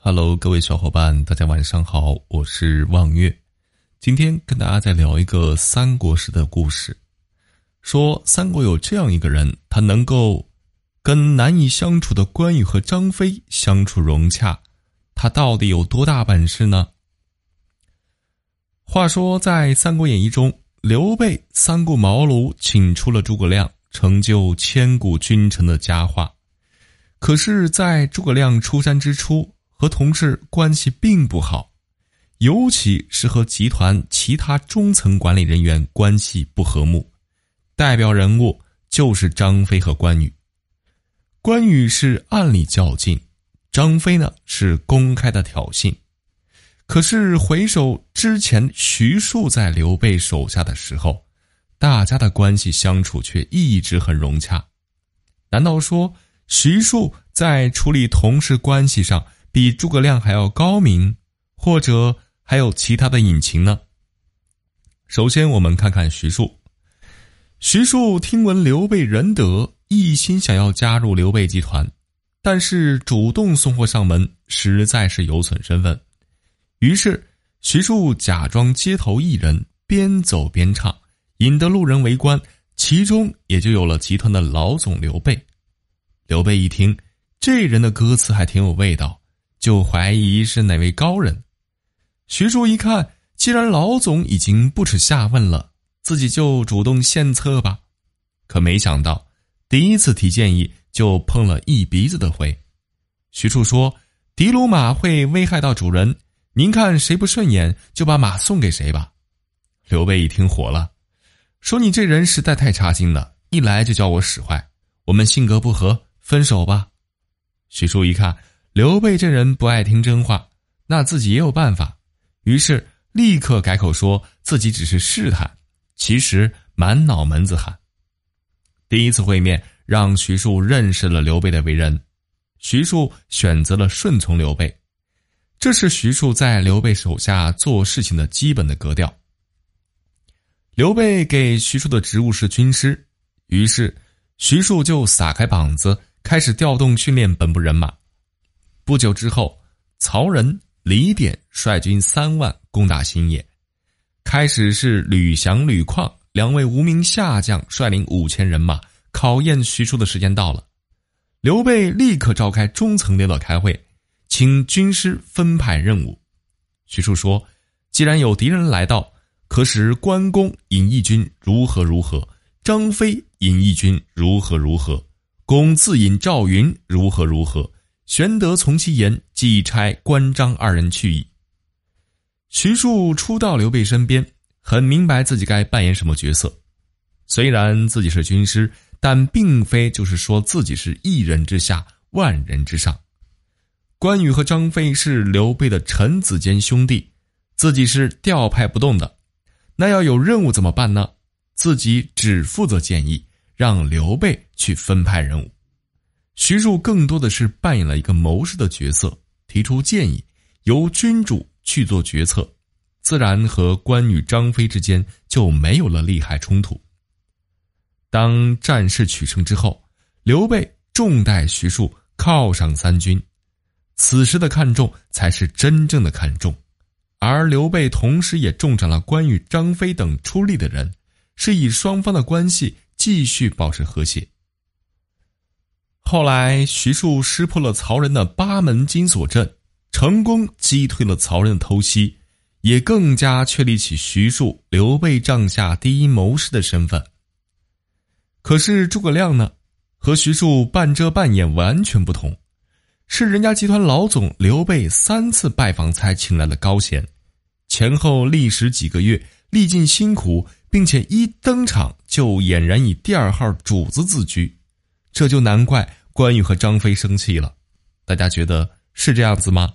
Hello，各位小伙伴，大家晚上好，我是望月。今天跟大家再聊一个三国时的故事。说三国有这样一个人，他能够跟难以相处的关羽和张飞相处融洽，他到底有多大本事呢？话说在《三国演义》中，刘备三顾茅庐请出了诸葛亮，成就千古君臣的佳话。可是，在诸葛亮出山之初，和同事关系并不好，尤其是和集团其他中层管理人员关系不和睦。代表人物就是张飞和关羽。关羽是暗里较劲，张飞呢是公开的挑衅。可是回首之前徐庶在刘备手下的时候，大家的关系相处却一直很融洽。难道说？徐庶在处理同事关系上比诸葛亮还要高明，或者还有其他的隐情呢？首先，我们看看徐庶。徐庶听闻刘备仁德，一心想要加入刘备集团，但是主动送货上门实在是有损身份。于是，徐庶假装街头艺人，边走边唱，引得路人围观，其中也就有了集团的老总刘备。刘备一听，这人的歌词还挺有味道，就怀疑是哪位高人。徐庶一看，既然老总已经不耻下问了，自己就主动献策吧。可没想到，第一次提建议就碰了一鼻子的灰。徐庶说：“的卢马会危害到主人，您看谁不顺眼，就把马送给谁吧。”刘备一听火了，说：“你这人实在太差劲了，一来就叫我使坏，我们性格不合。”分手吧，徐庶一看刘备这人不爱听真话，那自己也有办法，于是立刻改口说自己只是试探，其实满脑门子汗。第一次会面让徐庶认识了刘备的为人，徐庶选择了顺从刘备，这是徐庶在刘备手下做事情的基本的格调。刘备给徐庶的职务是军师，于是徐庶就撒开膀子。开始调动训练本部人马。不久之后，曹仁、李典率军三万攻打新野。开始是吕翔、吕旷两位无名下将率领五千人马。考验徐庶的时间到了，刘备立刻召开中层领导开会，请军师分派任务。徐庶说：“既然有敌人来到，可使关公引义军如何如何，张飞引义军如何如何。”公自引赵云如何如何，玄德从其言，即差关张二人去矣。徐庶初到刘备身边，很明白自己该扮演什么角色。虽然自己是军师，但并非就是说自己是一人之下，万人之上。关羽和张飞是刘备的臣子兼兄弟，自己是调派不动的。那要有任务怎么办呢？自己只负责建议。让刘备去分派任务，徐庶更多的是扮演了一个谋士的角色，提出建议，由君主去做决策，自然和关羽、张飞之间就没有了利害冲突。当战事取胜之后，刘备重待徐庶，犒赏三军，此时的看重才是真正的看重，而刘备同时也重赏了关羽、张飞等出力的人，是以双方的关系。继续保持和谐。后来，徐庶识破了曹仁的八门金锁阵，成功击退了曹仁的偷袭，也更加确立起徐庶刘备帐下第一谋士的身份。可是诸葛亮呢，和徐庶半遮半掩完全不同，是人家集团老总刘备三次拜访才请来的高贤，前后历时几个月，历尽辛苦。并且一登场就俨然以第二号主子自居，这就难怪关羽和张飞生气了。大家觉得是这样子吗？